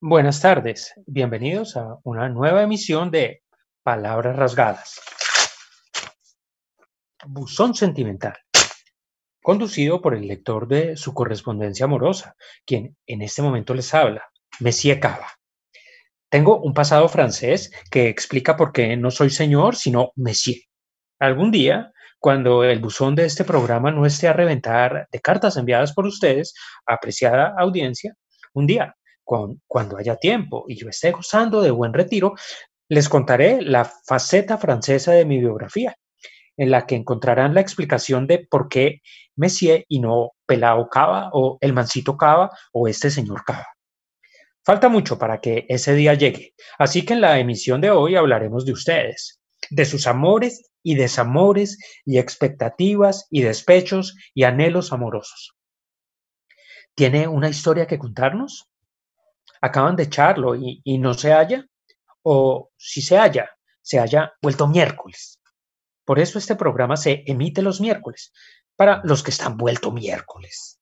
Buenas tardes, bienvenidos a una nueva emisión de Palabras Rasgadas. Buzón Sentimental, conducido por el lector de su correspondencia amorosa, quien en este momento les habla, Messier Cava. Tengo un pasado francés que explica por qué no soy señor, sino Messier. Algún día, cuando el buzón de este programa no esté a reventar de cartas enviadas por ustedes, apreciada audiencia, un día cuando haya tiempo y yo esté gozando de buen retiro, les contaré la faceta francesa de mi biografía, en la que encontrarán la explicación de por qué Messier y no Pelao Cava o el Mancito Cava o este señor Cava. Falta mucho para que ese día llegue, así que en la emisión de hoy hablaremos de ustedes, de sus amores y desamores y expectativas y despechos y anhelos amorosos. ¿Tiene una historia que contarnos? Acaban de echarlo y, no se halla, o si se halla, se haya vuelto miércoles. Por eso este programa se emite los miércoles, para los que están vuelto miércoles.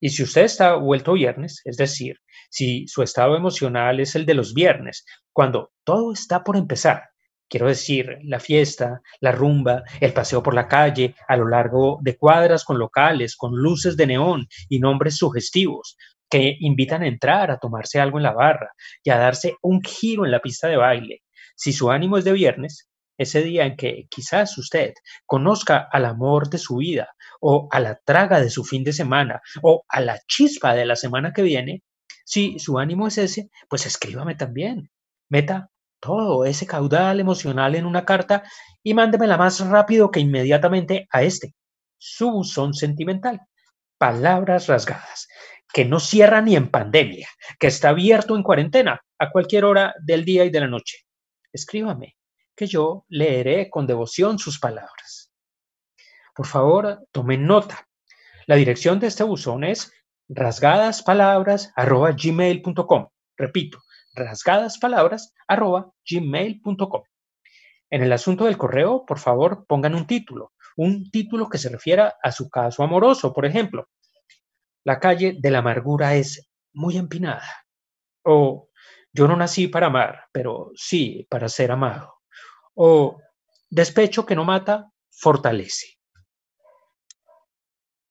Y si usted está vuelto viernes, es decir, si su estado emocional es el de los viernes, cuando todo está por empezar, quiero decir, la fiesta, la rumba, el paseo por la calle, a lo largo de cuadras con locales, con luces de neón y nombres sugestivos, que invitan a entrar, a tomarse algo en la barra y a darse un giro en la pista de baile. Si su ánimo es de viernes, ese día en que quizás usted conozca al amor de su vida o a la traga de su fin de semana o a la chispa de la semana que viene, si su ánimo es ese, pues escríbame también. Meta todo ese caudal emocional en una carta y mándemela más rápido que inmediatamente a este, su buzón sentimental. Palabras rasgadas que no cierra ni en pandemia, que está abierto en cuarentena a cualquier hora del día y de la noche. Escríbame, que yo leeré con devoción sus palabras. Por favor, tomen nota. La dirección de este buzón es rasgadaspalabras.gmail.com. Repito, rasgadaspalabras.gmail.com. En el asunto del correo, por favor, pongan un título, un título que se refiera a su caso amoroso, por ejemplo, la calle de la amargura es muy empinada. O yo no nací para amar, pero sí para ser amado. O despecho que no mata, fortalece.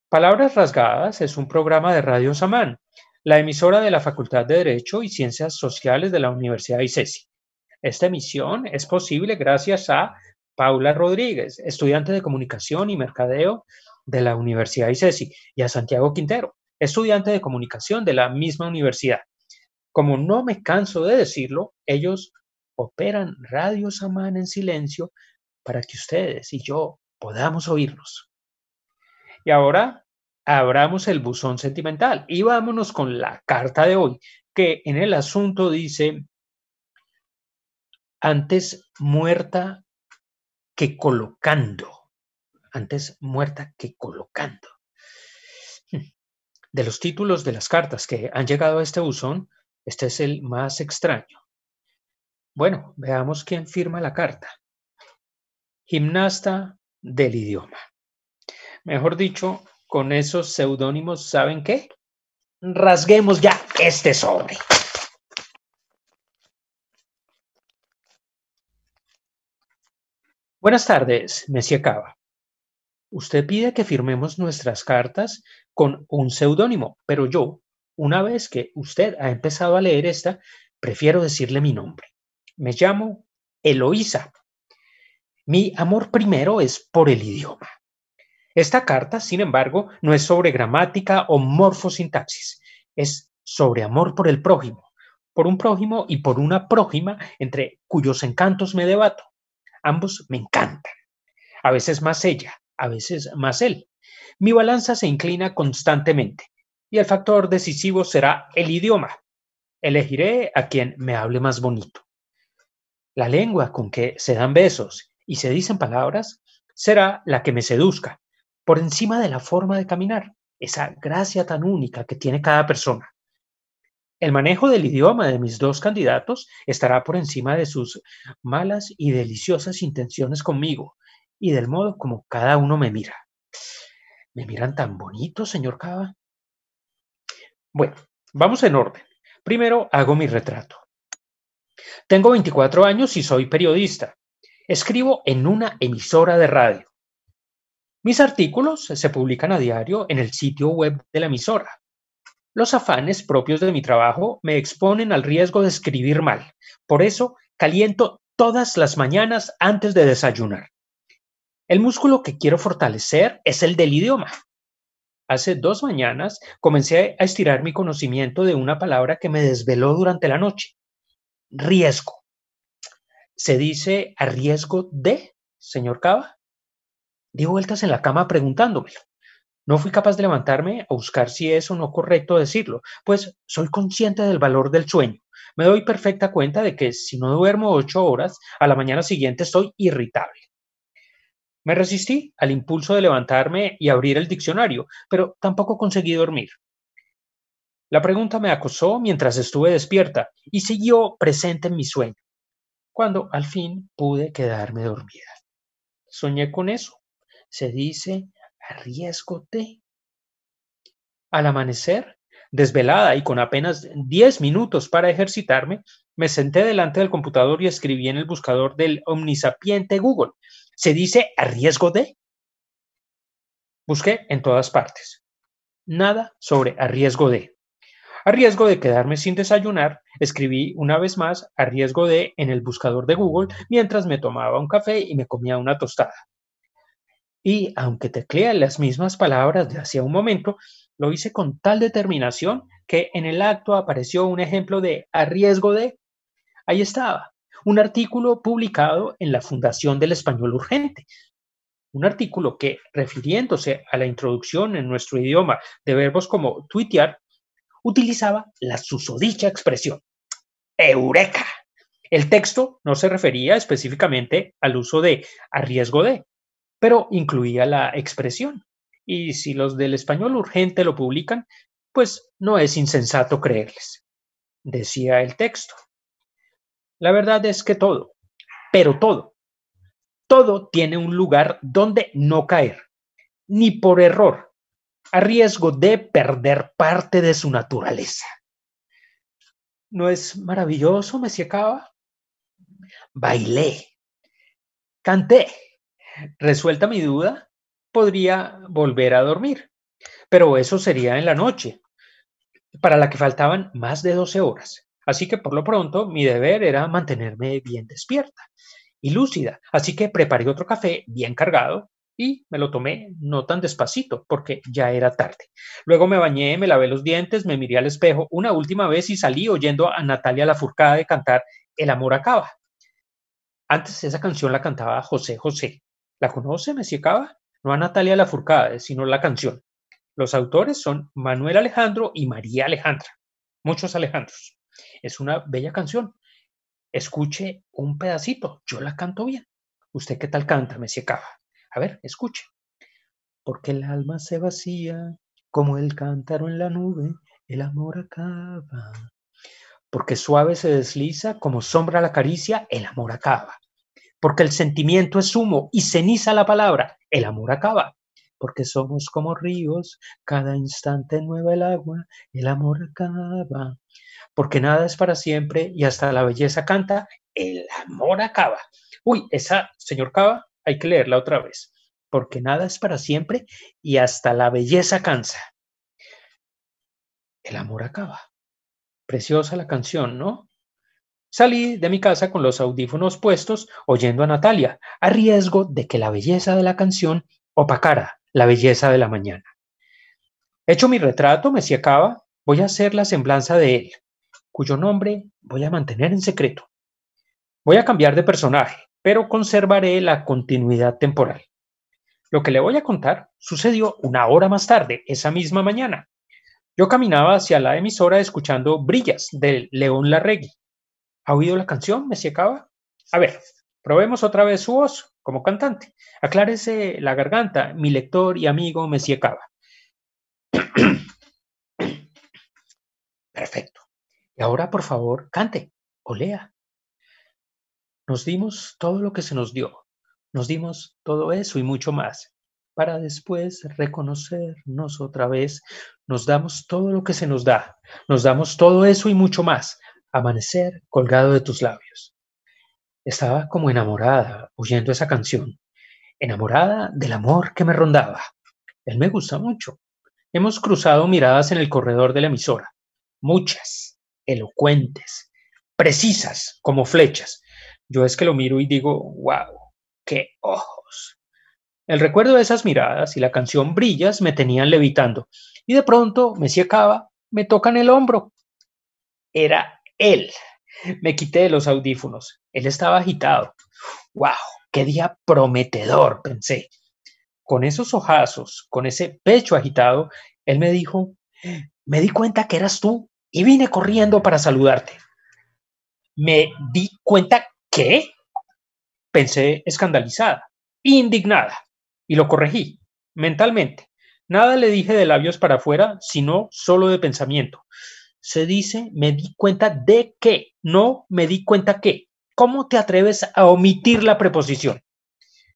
Palabras Rasgadas es un programa de Radio Samán, la emisora de la Facultad de Derecho y Ciencias Sociales de la Universidad de ICESI. Esta emisión es posible gracias a Paula Rodríguez, estudiante de Comunicación y Mercadeo de la Universidad de ICESI, y a Santiago Quintero, estudiante de comunicación de la misma universidad. Como no me canso de decirlo, ellos operan Radio Samán en silencio para que ustedes y yo podamos oírlos. Y ahora abramos el buzón sentimental y vámonos con la carta de hoy, que en el asunto dice, antes muerta que colocando, antes muerta que colocando. De los títulos de las cartas que han llegado a este buzón, este es el más extraño. Bueno, veamos quién firma la carta. Gimnasta del idioma. Mejor dicho, con esos seudónimos, ¿saben qué? Rasguemos ya este sobre. Buenas tardes, Messi Cava. Usted pide que firmemos nuestras cartas con un seudónimo, pero yo, una vez que usted ha empezado a leer esta, prefiero decirle mi nombre. Me llamo Eloísa. Mi amor primero es por el idioma. Esta carta, sin embargo, no es sobre gramática o morfosintaxis, es sobre amor por el prójimo, por un prójimo y por una prójima entre cuyos encantos me debato. Ambos me encantan. A veces más ella, a veces más él. Mi balanza se inclina constantemente y el factor decisivo será el idioma. Elegiré a quien me hable más bonito. La lengua con que se dan besos y se dicen palabras será la que me seduzca, por encima de la forma de caminar, esa gracia tan única que tiene cada persona. El manejo del idioma de mis dos candidatos estará por encima de sus malas y deliciosas intenciones conmigo, y del modo como cada uno me mira. ¿Me miran tan bonito, señor Cava? Bueno, vamos en orden. Primero hago mi retrato. Tengo 24 años y soy periodista. Escribo en una emisora de radio. Mis artículos se publican a diario en el sitio web de la emisora. Los afanes propios de mi trabajo me exponen al riesgo de escribir mal. Por eso caliento todas las mañanas antes de desayunar. El músculo que quiero fortalecer es el del idioma. Hace dos mañanas comencé a estirar mi conocimiento de una palabra que me desveló durante la noche. Riesgo. ¿Se dice a riesgo de, señor Cava? Di vueltas en la cama preguntándomelo. No fui capaz de levantarme a buscar si es o no correcto decirlo, pues soy consciente del valor del sueño. Me doy perfecta cuenta de que si no duermo ocho horas, a la mañana siguiente estoy irritable. Me resistí al impulso de levantarme y abrir el diccionario, pero tampoco conseguí dormir. La pregunta me acosó mientras estuve despierta y siguió presente en mi sueño, cuando al fin pude quedarme dormida. Soñé con eso. Se dice a riesgo de. Al amanecer, desvelada y con apenas 10 minutos para ejercitarme, me senté delante del computador y escribí en el buscador del omnisapiente Google. Se dice a riesgo de. Busqué en todas partes. Nada sobre a riesgo de. A riesgo de quedarme sin desayunar, escribí una vez más a riesgo de en el buscador de Google mientras me tomaba un café y me comía una tostada. Y aunque tecleé las mismas palabras de hacía un momento, lo hice con tal determinación que en el acto apareció un ejemplo de a riesgo de. Ahí estaba, un artículo publicado en la Fundación del Español Urgente. Un artículo que, refiriéndose a la introducción en nuestro idioma de verbos como tuitear, utilizaba la susodicha expresión. ¡Eureka! El texto no se refería específicamente al uso de a riesgo de, pero incluía la expresión. Y si los del español urgente lo publican, pues no es insensato creerles. Decía el texto. La verdad es que todo, pero todo, todo tiene un lugar donde no caer, ni por error, a riesgo de perder parte de su naturaleza. ¿No es maravilloso, me Cava? Bailé, canté, Resuelta mi duda, podría volver a dormir, pero eso sería en la noche, para la que faltaban más de 12 horas. Así que por lo pronto mi deber era mantenerme bien despierta y lúcida. Así que preparé otro café bien cargado y me lo tomé no tan despacito porque ya era tarde. Luego me bañé, me lavé los dientes, me miré al espejo una última vez y salí oyendo a Natalia Lafourcade cantar El amor acaba. Antes esa canción la cantaba José José ¿La conoce, Messi Cava? No a Natalia Lafourcade, sino la canción. Los autores son Manuel Alejandro y María Alejandra. Muchos Alejandros. Es una bella canción. Escuche un pedacito. Yo la canto bien. ¿Usted qué tal canta, Messi Cava? A ver, escuche. Porque el alma se vacía como el cántaro en la nube, el amor acaba. Porque suave se desliza como sombra la caricia, el amor acaba porque el sentimiento es humo y ceniza la palabra, el amor acaba. Porque somos como ríos, cada instante nueva el agua, el amor acaba. Porque nada es para siempre y hasta la belleza canta, el amor acaba. Uy, esa, señor Cava, hay que leerla otra vez. Porque nada es para siempre y hasta la belleza cansa. El amor acaba. Preciosa la canción, ¿no? Salí de mi casa con los audífonos puestos, oyendo a Natalia, a riesgo de que la belleza de la canción opacara la belleza de la mañana. Hecho mi retrato, me acaba, voy a hacer la semblanza de él, cuyo nombre voy a mantener en secreto. Voy a cambiar de personaje, pero conservaré la continuidad temporal. Lo que le voy a contar sucedió una hora más tarde, esa misma mañana. Yo caminaba hacia la emisora escuchando Brillas de León Larregui. ¿Ha oído la canción, Messi Cava? A ver, probemos otra vez su voz como cantante. Aclárese la garganta, mi lector y amigo Messi Cava. Perfecto. Y ahora, por favor, cante o lea. Nos dimos todo lo que se nos dio. Nos dimos todo eso y mucho más. para después reconocernos otra vez. Nos damos todo lo que se nos da, nos damos todo eso y mucho más. Amanecer colgado de tus labios. Estaba como enamorada oyendo esa canción, enamorada del amor que me rondaba. Él me gusta mucho. Hemos cruzado miradas en el corredor de la emisora, muchas, elocuentes, precisas como flechas. Yo es que lo miro y digo, wow, qué ojos. El recuerdo de esas miradas y la canción Brillas me tenían levitando. Y de pronto, me Cava me tocan el hombro. Era él. Me quité de los audífonos. Él estaba agitado. ¡Wow! ¡Qué día prometedor! pensé. Con esos ojazos, con ese pecho agitado, él me dijo, me di cuenta que eras tú y vine corriendo para saludarte. Me di cuenta que, pensé escandalizada, indignada y lo corregí mentalmente. Nada le dije de labios para afuera, sino solo de pensamiento. Se dice, me di cuenta de qué, no me di cuenta qué. ¿Cómo te atreves a omitir la preposición?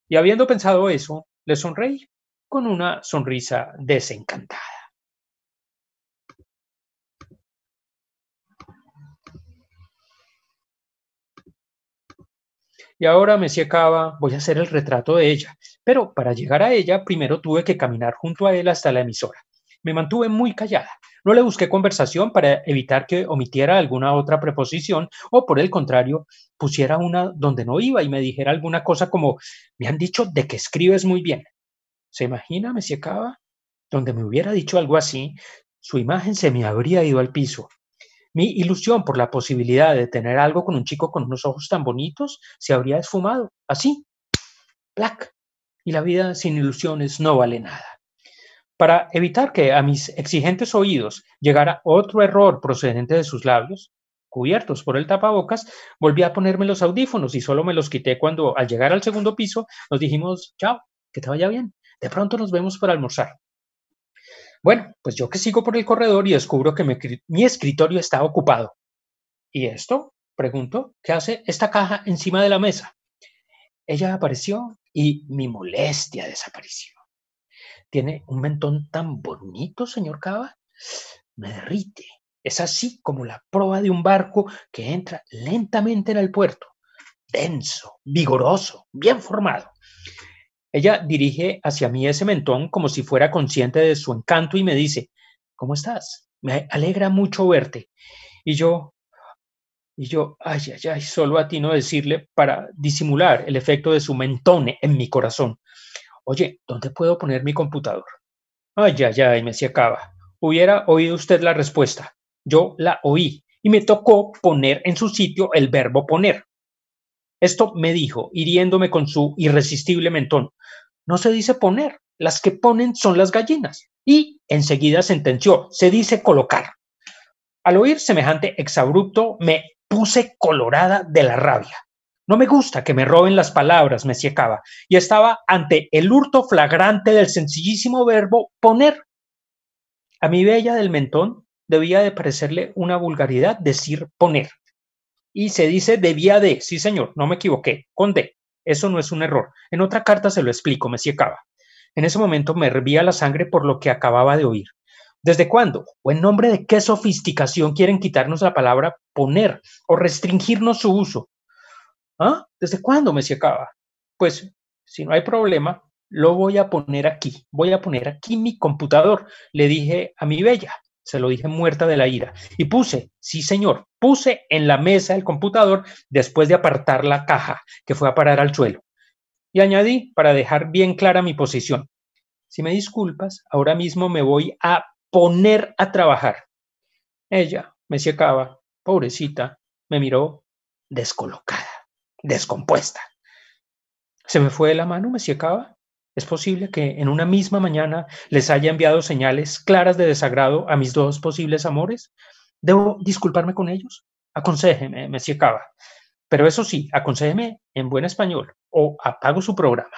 Y habiendo pensado eso, le sonreí con una sonrisa desencantada. Y ahora, me Cava, voy a hacer el retrato de ella. Pero para llegar a ella, primero tuve que caminar junto a él hasta la emisora. Me mantuve muy callada. No le busqué conversación para evitar que omitiera alguna otra preposición o, por el contrario, pusiera una donde no iba y me dijera alguna cosa como, me han dicho de que escribes muy bien. ¿Se imagina, me Cava? Donde me hubiera dicho algo así, su imagen se me habría ido al piso. Mi ilusión por la posibilidad de tener algo con un chico con unos ojos tan bonitos se habría esfumado, así, plac. Y la vida sin ilusiones no vale nada. Para evitar que a mis exigentes oídos llegara otro error procedente de sus labios, cubiertos por el tapabocas, volví a ponerme los audífonos y solo me los quité cuando al llegar al segundo piso nos dijimos, chao, que te vaya bien, de pronto nos vemos para almorzar. Bueno, pues yo que sigo por el corredor y descubro que mi, escritorio está ocupado. ¿Y esto? Pregunto, ¿qué hace esta caja encima de la mesa? Ella apareció y mi molestia desapareció. Tiene un mentón tan bonito, señor Cava. Me derrite. Es así como la proa de un barco que entra lentamente en el puerto. Denso, vigoroso, bien formado. Ella dirige hacia mí ese mentón como si fuera consciente de su encanto y me dice, ¿cómo estás? Me alegra mucho verte. Y yo, y yo, ay, ay, ay, solo atino a decirle para disimular el efecto de su mentón en mi corazón. Oye, ¿dónde puedo poner mi computador? Ay, ay, ay, me se acaba. Hubiera oído usted la respuesta. Yo la oí y me tocó poner en su sitio el verbo poner. Esto me dijo, hiriéndome con su irresistible mentón. No se dice poner, las que ponen son las gallinas. Y enseguida sentenció, se dice colocar. Al oír semejante exabrupto, me puse colorada de la rabia. No me gusta que me roben las palabras, me siecaba, y estaba ante el hurto flagrante del sencillísimo verbo poner. A mi bella del mentón debía de parecerle una vulgaridad decir poner y se dice debía de, sí señor, no me equivoqué, con D. Eso no es un error. En otra carta se lo explico, me Cava. En ese momento me hervía la sangre por lo que acababa de oír. ¿Desde cuándo? ¿O en nombre de qué sofisticación quieren quitarnos la palabra poner o restringirnos su uso? ¿Ah? ¿Desde cuándo, me Cava? Pues, si no hay problema, lo voy a poner aquí. Voy a poner aquí mi computador, le dije a mi bella se lo dije muerta de la ira. Y puse, sí señor, puse en la mesa el computador después de apartar la caja que fue a parar al suelo. Y añadí para dejar bien clara mi posición. Si me disculpas, ahora mismo me voy a poner a trabajar. Ella me secaba, pobrecita, me miró descolocada, descompuesta. Se me fue de la mano, me secaba es posible que en una misma mañana les haya enviado señales claras de desagrado a mis dos posibles amores. ¿Debo disculparme con ellos? Aconséjeme, me Cava. Pero eso sí, aconséjeme en buen español o apago su programa.